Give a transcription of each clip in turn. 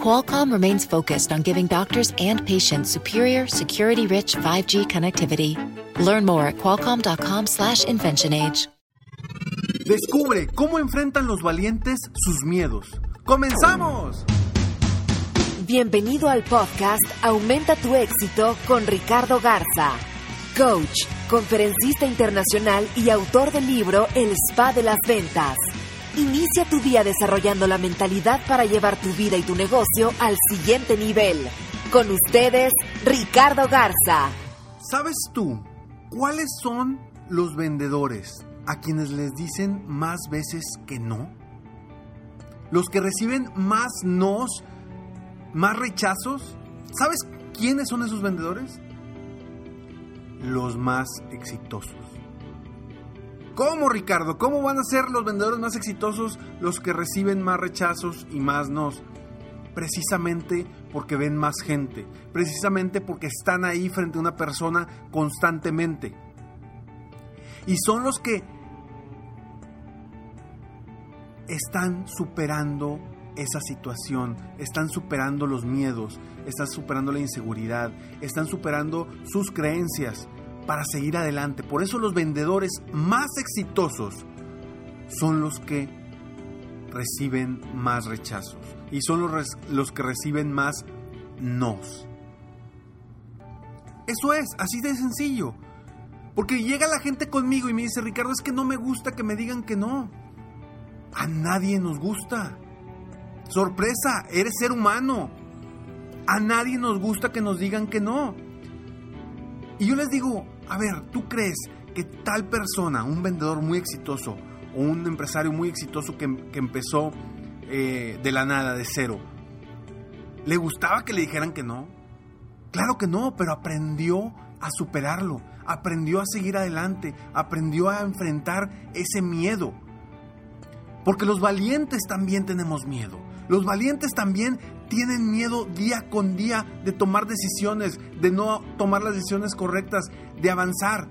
Qualcomm remains focused on giving doctors and patients superior, security-rich 5G connectivity. Learn more at qualcomm.com/inventionage. Descubre cómo enfrentan los valientes sus miedos. ¡Comenzamos! Bienvenido al podcast Aumenta tu éxito con Ricardo Garza, coach, conferencista internacional y autor del libro El Spa de las Ventas. Inicia tu día desarrollando la mentalidad para llevar tu vida y tu negocio al siguiente nivel. Con ustedes, Ricardo Garza. ¿Sabes tú cuáles son los vendedores a quienes les dicen más veces que no? Los que reciben más nos, más rechazos. ¿Sabes quiénes son esos vendedores? Los más exitosos. ¿Cómo, Ricardo? ¿Cómo van a ser los vendedores más exitosos los que reciben más rechazos y más nos? Precisamente porque ven más gente, precisamente porque están ahí frente a una persona constantemente. Y son los que están superando esa situación, están superando los miedos, están superando la inseguridad, están superando sus creencias, para seguir adelante. Por eso los vendedores más exitosos son los que reciben más rechazos y son los, los que reciben más nos. Eso es, así de sencillo. Porque llega la gente conmigo y me dice, Ricardo, es que no me gusta que me digan que no. A nadie nos gusta. Sorpresa, eres ser humano. A nadie nos gusta que nos digan que no. Y yo les digo, a ver, ¿tú crees que tal persona, un vendedor muy exitoso o un empresario muy exitoso que, empezó eh, de la nada, de cero, le gustaba que le dijeran que no? Claro que no, pero aprendió a superarlo, aprendió a seguir adelante, aprendió a enfrentar ese miedo. Porque los valientes también tenemos miedo. Los valientes también tienen miedo día con día de tomar decisiones, de no tomar las decisiones correctas, de avanzar.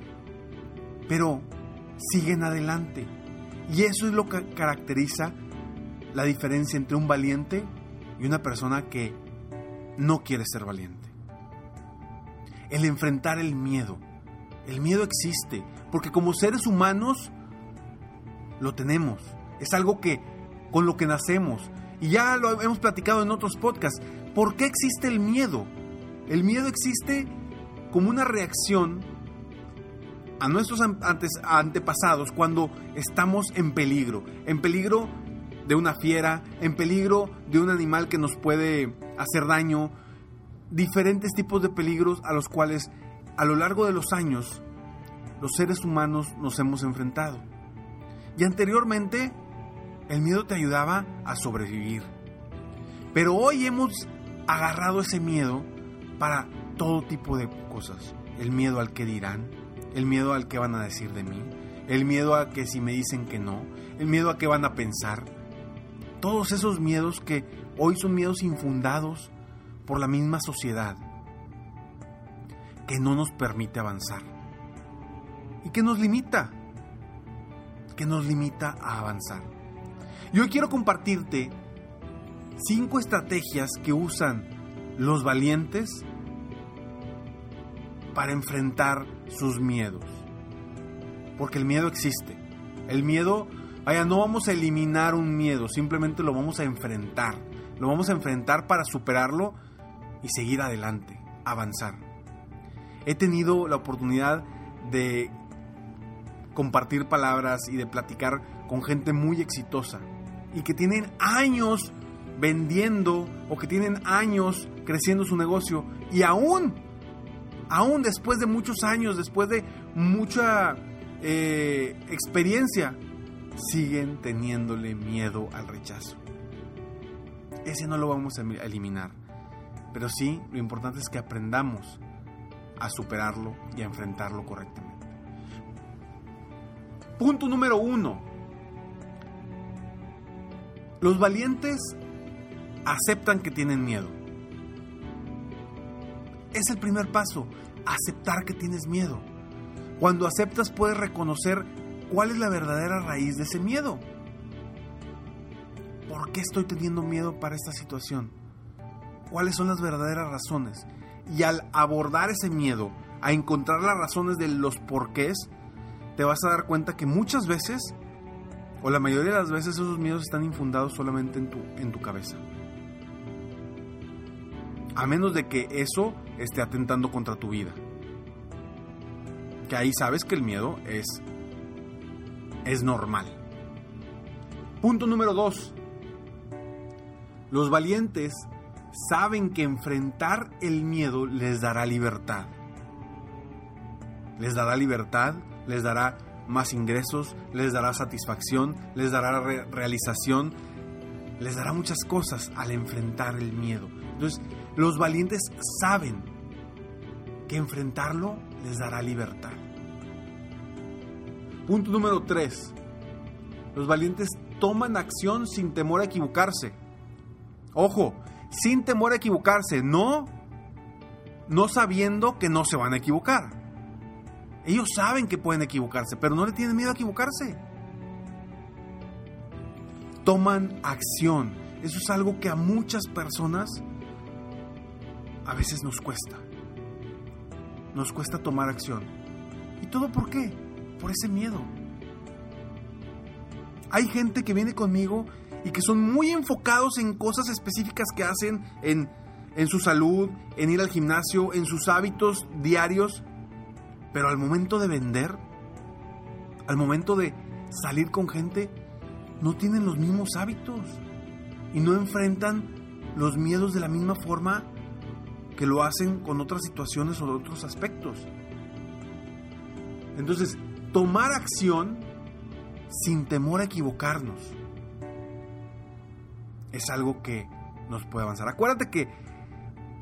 Pero siguen adelante. Y eso es lo que caracteriza la diferencia entre un valiente y una persona que no quiere ser valiente. El enfrentar el miedo. El miedo existe, porque como seres humanos lo tenemos. Es algo que con lo que nacemos. Y ya lo hemos platicado en otros podcasts. ¿Por qué existe el miedo? El miedo existe como una reacción a nuestros antes, antepasados cuando estamos en peligro. En peligro de una fiera, en peligro de un animal que nos puede hacer daño. Diferentes tipos de peligros a los cuales a lo largo de los años los seres humanos nos hemos enfrentado. Y anteriormente el miedo te ayudaba a sobrevivir. Pero hoy hemos agarrado ese miedo para todo tipo de cosas. El miedo al que dirán, el miedo al que van a decir de mí, el miedo a que si me dicen que no, el miedo a que van a pensar. Todos esos miedos que hoy son miedos infundados por la misma sociedad, que no nos permite avanzar y que nos limita, que nos limita a avanzar. Yo hoy quiero compartirte cinco estrategias que usan los valientes para enfrentar sus miedos. Porque el miedo existe. El miedo, vaya, no vamos a eliminar un miedo, simplemente lo vamos a enfrentar. Lo vamos a enfrentar para superarlo y seguir adelante, avanzar. He tenido la oportunidad de compartir palabras y de platicar con gente muy exitosa y que tienen años vendiendo o que tienen años creciendo su negocio y aún, aún después de muchos años, después de mucha eh, experiencia, siguen teniéndole miedo al rechazo. Ese no lo vamos a eliminar, pero sí lo importante es que aprendamos a superarlo y a enfrentarlo correctamente. Punto número uno. Los valientes aceptan que tienen miedo. Es el primer paso, aceptar que tienes miedo. Cuando aceptas puedes reconocer cuál es la verdadera raíz de ese miedo. ¿Por qué estoy teniendo miedo para esta situación? ¿Cuáles son las verdaderas razones? Y al abordar ese miedo, a encontrar las razones de los porqués, te vas a dar cuenta que muchas veces, o la mayoría de las veces, esos miedos están infundados solamente en tu, en tu cabeza. A menos de que eso esté atentando contra tu vida. Que ahí sabes que el miedo es, es normal. Punto número dos. Los valientes saben que enfrentar el miedo les dará libertad. Les dará libertad, les dará más ingresos, les dará satisfacción, les dará realización, les dará muchas cosas al enfrentar el miedo. Entonces, los valientes saben que enfrentarlo les dará libertad. Punto número 3. Los valientes toman acción sin temor a equivocarse. Ojo, sin temor a equivocarse, no no sabiendo que no se van a equivocar. Ellos saben que pueden equivocarse, pero no le tienen miedo a equivocarse. Toman acción. Eso es algo que a muchas personas a veces nos cuesta. Nos cuesta tomar acción. ¿Y todo por qué? Por ese miedo. Hay gente que viene conmigo y que son muy enfocados en cosas específicas que hacen en, en su salud, en ir al gimnasio, en sus hábitos diarios, pero al momento de vender, al momento de salir con gente, no tienen los mismos hábitos y no enfrentan los miedos de la misma forma que lo hacen con otras situaciones o otros aspectos. Entonces, tomar acción sin temor a equivocarnos es algo que nos puede avanzar. Acuérdate que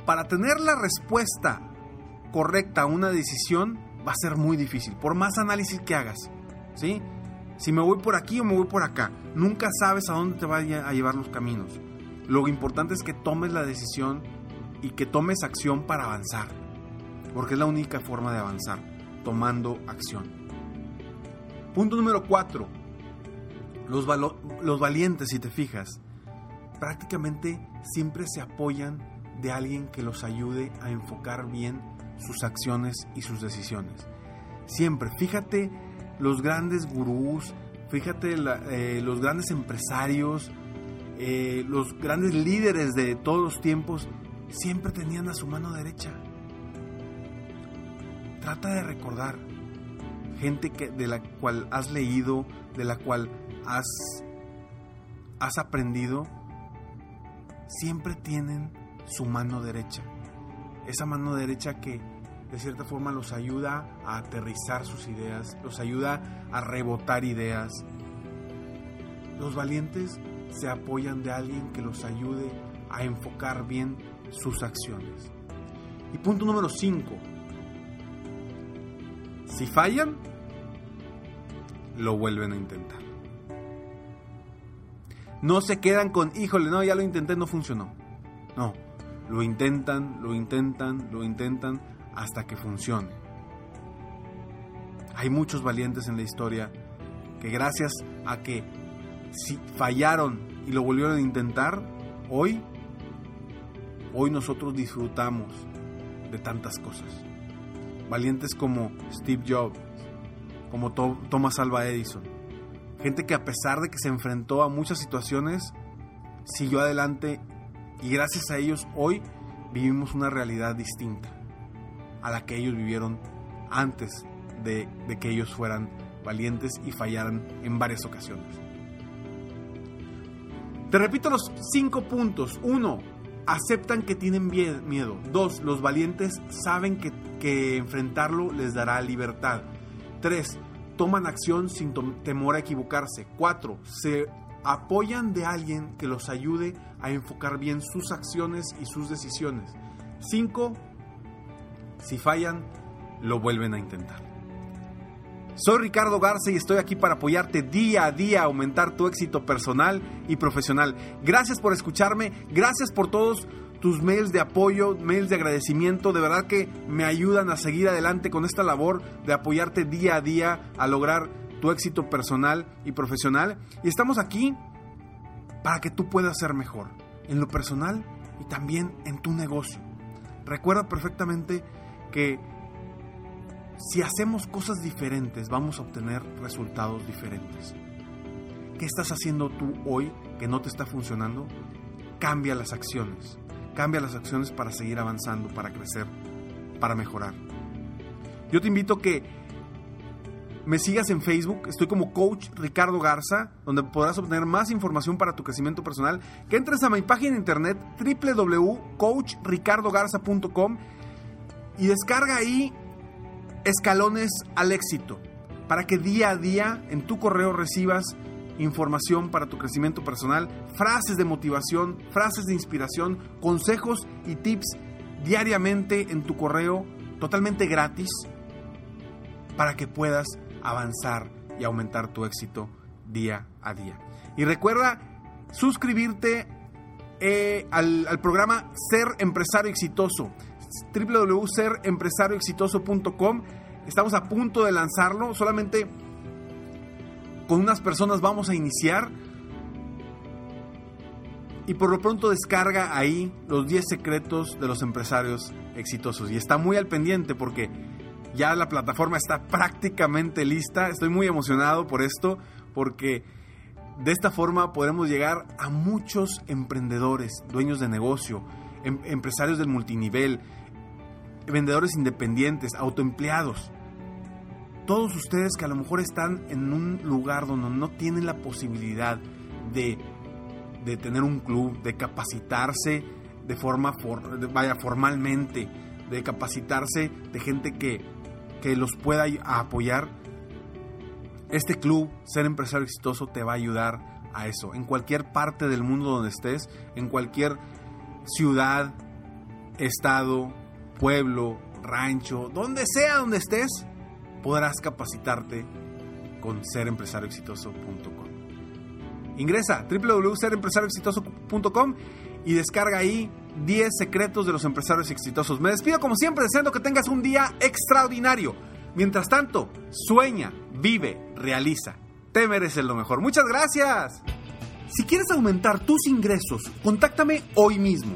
para tener la respuesta correcta a una decisión va a ser muy difícil, por más análisis que hagas. ¿sí? Si me voy por aquí o me voy por acá, nunca sabes a dónde te vayan a llevar los caminos. Lo importante es que tomes la decisión y que tomes acción para avanzar, porque es la única forma de avanzar, tomando acción. Punto número 4. Los, los valientes, si te fijas, prácticamente siempre se apoyan de alguien que los ayude a enfocar bien sus acciones y sus decisiones. Siempre, fíjate los grandes gurús, fíjate eh, los grandes empresarios, eh, los grandes líderes de todos los tiempos, siempre tenían a su mano derecha. Trata de recordar gente que, de la cual has leído, de la cual has, has aprendido, siempre tienen su mano derecha. Esa mano derecha que de cierta forma los ayuda a aterrizar sus ideas, los ayuda a rebotar ideas. Los valientes se apoyan de alguien que los ayude a enfocar bien sus acciones. Y punto número 5. Si fallan, lo vuelven a intentar. No se quedan con, híjole, no, ya lo intenté, no funcionó. No, lo intentan, lo intentan, lo intentan hasta que funcione. Hay muchos valientes en la historia que gracias a que si fallaron y lo volvieron a intentar, hoy hoy nosotros disfrutamos de tantas cosas. Valientes como Steve Jobs, como Thomas Alva Edison. Gente que a pesar de que se enfrentó a muchas situaciones, siguió adelante y gracias a ellos hoy vivimos una realidad distinta a la que ellos vivieron antes de, que ellos fueran valientes y fallaran en varias ocasiones. Te repito los cinco puntos. Uno, aceptan que tienen miedo. Dos, los valientes saben que, que enfrentarlo les dará libertad. Tres, toman acción sin temor a equivocarse. Cuatro, se apoyan de alguien que los ayude a enfocar bien sus acciones y sus decisiones. Cinco, si fallan, lo vuelven a intentar. Soy Ricardo Garza y estoy aquí para apoyarte día a día a aumentar tu éxito personal y profesional. Gracias por escucharme, gracias por todos tus mails de apoyo, mails de agradecimiento, de verdad que me ayudan a seguir adelante con esta labor de apoyarte día a día a lograr tu éxito personal y profesional. Y estamos aquí para que tú puedas ser mejor en lo personal y también en tu negocio. Recuerda perfectamente que si hacemos cosas diferentes, vamos a obtener resultados diferentes. ¿Qué estás haciendo tú hoy que no te está funcionando? Cambia las acciones. Cambia las acciones para seguir avanzando, para crecer, para mejorar. Yo te invito a que me sigas en Facebook, estoy como Coach Ricardo Garza, donde podrás obtener más información para tu crecimiento personal. Que entres a mi página de internet www.coachricardogarza.com y descarga ahí escalones al éxito, para que día a día en tu correo recibas información para tu crecimiento personal, frases de motivación, frases de inspiración, consejos y tips diariamente en tu correo totalmente gratis para que puedas avanzar y aumentar tu éxito día a día. Y recuerda suscribirte eh, al, al programa Ser Empresario Exitoso www.serempresarioexitoso.com. Estamos a punto de lanzarlo, solamente con unas personas vamos a iniciar. Y por lo pronto descarga ahí los 10 secretos de los empresarios exitosos. Y está muy al pendiente porque ya la plataforma está prácticamente lista. Estoy muy emocionado por esto porque de esta forma podremos llegar a muchos emprendedores, dueños de negocio, em empresarios del multinivel, vendedores independientes, autoempleados. Todos ustedes que a lo mejor están en un lugar donde no tienen la posibilidad de, de tener un club, de capacitarse de forma, vaya, formalmente, de capacitarse de gente que, que los pueda apoyar, este club, Ser Empresario Exitoso, te va a ayudar a eso. En cualquier parte del mundo donde estés, en cualquier ciudad, estado, pueblo, rancho, donde sea donde estés, podrás capacitarte con serempresarioexitoso.com. Ingresa www.serempresarioexitoso.com y descarga ahí 10 secretos de los empresarios exitosos. Me despido como siempre deseando que tengas un día extraordinario. Mientras tanto, sueña, vive, realiza. Te mereces lo mejor. Muchas gracias. Si quieres aumentar tus ingresos, contáctame hoy mismo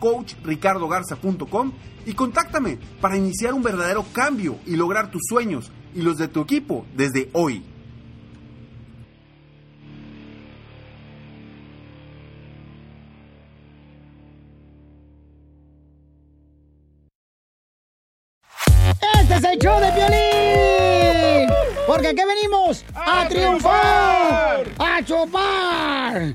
www.coachricardogarza.com y contáctame para iniciar un verdadero cambio y lograr tus sueños y los de tu equipo desde hoy. Este es el show de violín. Porque aquí venimos a, triunfar, a chupar.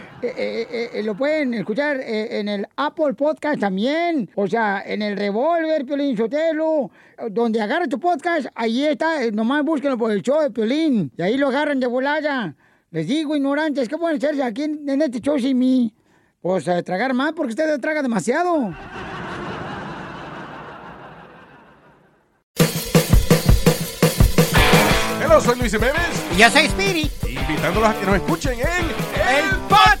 Eh, eh, eh, lo pueden escuchar en el Apple Podcast también. O sea, en el Revolver, Piolín Sotelo. Donde agarra tu podcast, ahí está. Nomás búsquenlo por el show de Piolín. Y ahí lo agarran de volada. Les digo, ignorantes, ¿qué pueden hacerse aquí en, este show sin mí? Pues eh, tragar más, porque usted traga demasiado. Hello, soy Luis Jiménez. Y yo soy Spirit. Invitándolos a que nos escuchen en... ¡El, el podcast!